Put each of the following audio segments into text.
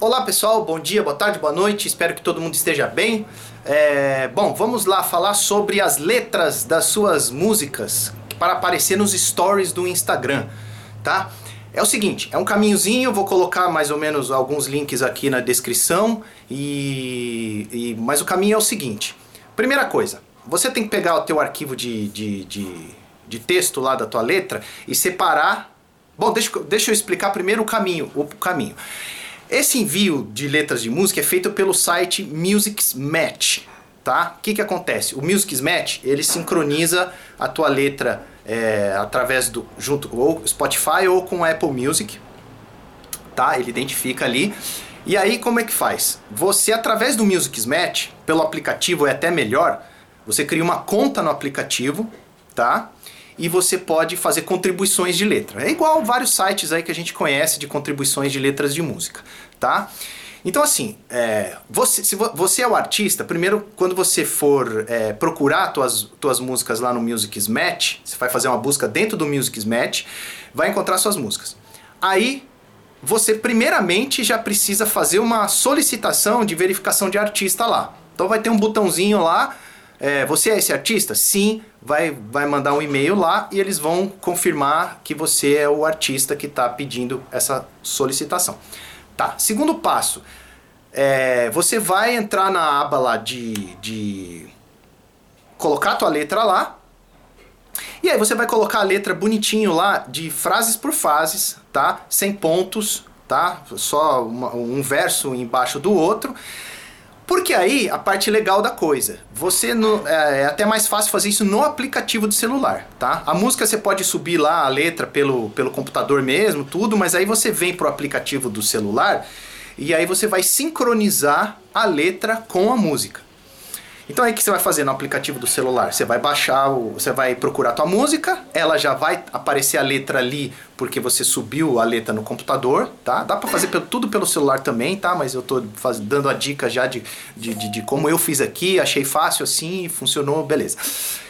Olá pessoal, bom dia, boa tarde, boa noite, espero que todo mundo esteja bem. É, bom, vamos lá falar sobre as letras das suas músicas para aparecer nos stories do Instagram, tá? É o seguinte, é um caminhozinho, vou colocar mais ou menos alguns links aqui na descrição, e, e mas o caminho é o seguinte. Primeira coisa, você tem que pegar o teu arquivo de, de, de, de texto lá da tua letra e separar... Bom, deixa, deixa eu explicar primeiro o caminho, o caminho. Esse envio de letras de música é feito pelo site Music's Match, tá? O que que acontece? O Music's Match, ele sincroniza a tua letra é, através do junto ou Spotify ou com Apple Music, tá? Ele identifica ali. E aí como é que faz? Você através do Music's Match, pelo aplicativo é até melhor, você cria uma conta no aplicativo, tá? E você pode fazer contribuições de letra. É igual vários sites aí que a gente conhece de contribuições de letras de música, tá? Então, assim, é, você, se você é o artista, primeiro, quando você for é, procurar tuas, tuas músicas lá no Music's Match, você vai fazer uma busca dentro do Music's Match, vai encontrar suas músicas. Aí, você primeiramente já precisa fazer uma solicitação de verificação de artista lá. Então, vai ter um botãozinho lá, é, você é esse artista? Sim, vai, vai mandar um e-mail lá e eles vão confirmar que você é o artista que está pedindo essa solicitação. Tá, segundo passo, é, você vai entrar na aba lá de, de colocar a tua letra lá, e aí você vai colocar a letra bonitinho lá, de frases por fases, tá? Sem pontos, tá? Só uma, um verso embaixo do outro. Porque aí a parte legal da coisa, você no, é, é, até mais fácil fazer isso no aplicativo do celular, tá? A música você pode subir lá a letra pelo, pelo computador mesmo, tudo, mas aí você vem pro aplicativo do celular e aí você vai sincronizar a letra com a música. Então aí o que você vai fazer no aplicativo do celular? Você vai baixar, o, você vai procurar a tua música, ela já vai aparecer a letra ali porque você subiu a letra no computador, tá? Dá para fazer tudo pelo celular também, tá? Mas eu tô faz, dando a dica já de, de, de, de como eu fiz aqui, achei fácil assim, funcionou, beleza.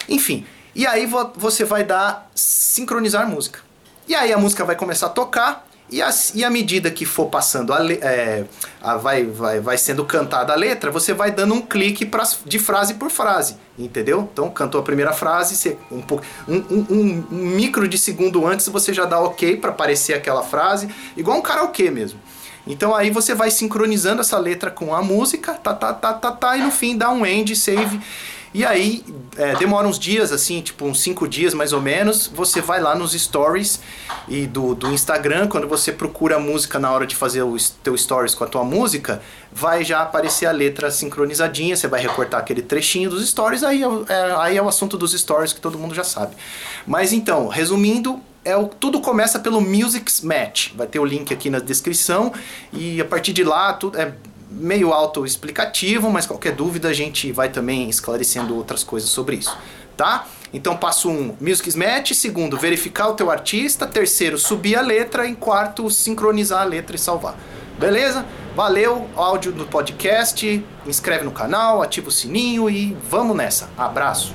Enfim, e aí você vai dar sincronizar música. E aí a música vai começar a tocar e, a, e à medida que for passando, a, é, a, vai, vai, vai sendo cantada a letra, você vai dando um clique pra, de frase por frase, entendeu? Então, cantou a primeira frase, você, um, um, um, micro de segundo antes você já dá ok para aparecer aquela frase, igual um karaokê mesmo. Então aí você vai sincronizando essa letra com a música, tá, tá, tá, tá, tá, e no fim dá um end, save e aí, é, demora uns dias, assim, tipo uns 5 dias mais ou menos, você vai lá nos stories e do, do Instagram, quando você procura a música na hora de fazer o teu stories com a tua música, vai já aparecer a letra sincronizadinha, você vai recortar aquele trechinho dos stories, aí é, é, aí é o assunto dos stories que todo mundo já sabe. Mas então, resumindo, é o, tudo começa pelo Music's Match. Vai ter o link aqui na descrição e a partir de lá tudo é meio autoexplicativo, mas qualquer dúvida a gente vai também esclarecendo outras coisas sobre isso, tá? Então passo 1, um, Music Match, segundo, verificar o teu artista, terceiro, subir a letra, em quarto, sincronizar a letra e salvar. Beleza? Valeu, áudio do podcast, inscreve no canal, ativa o sininho e vamos nessa. Abraço.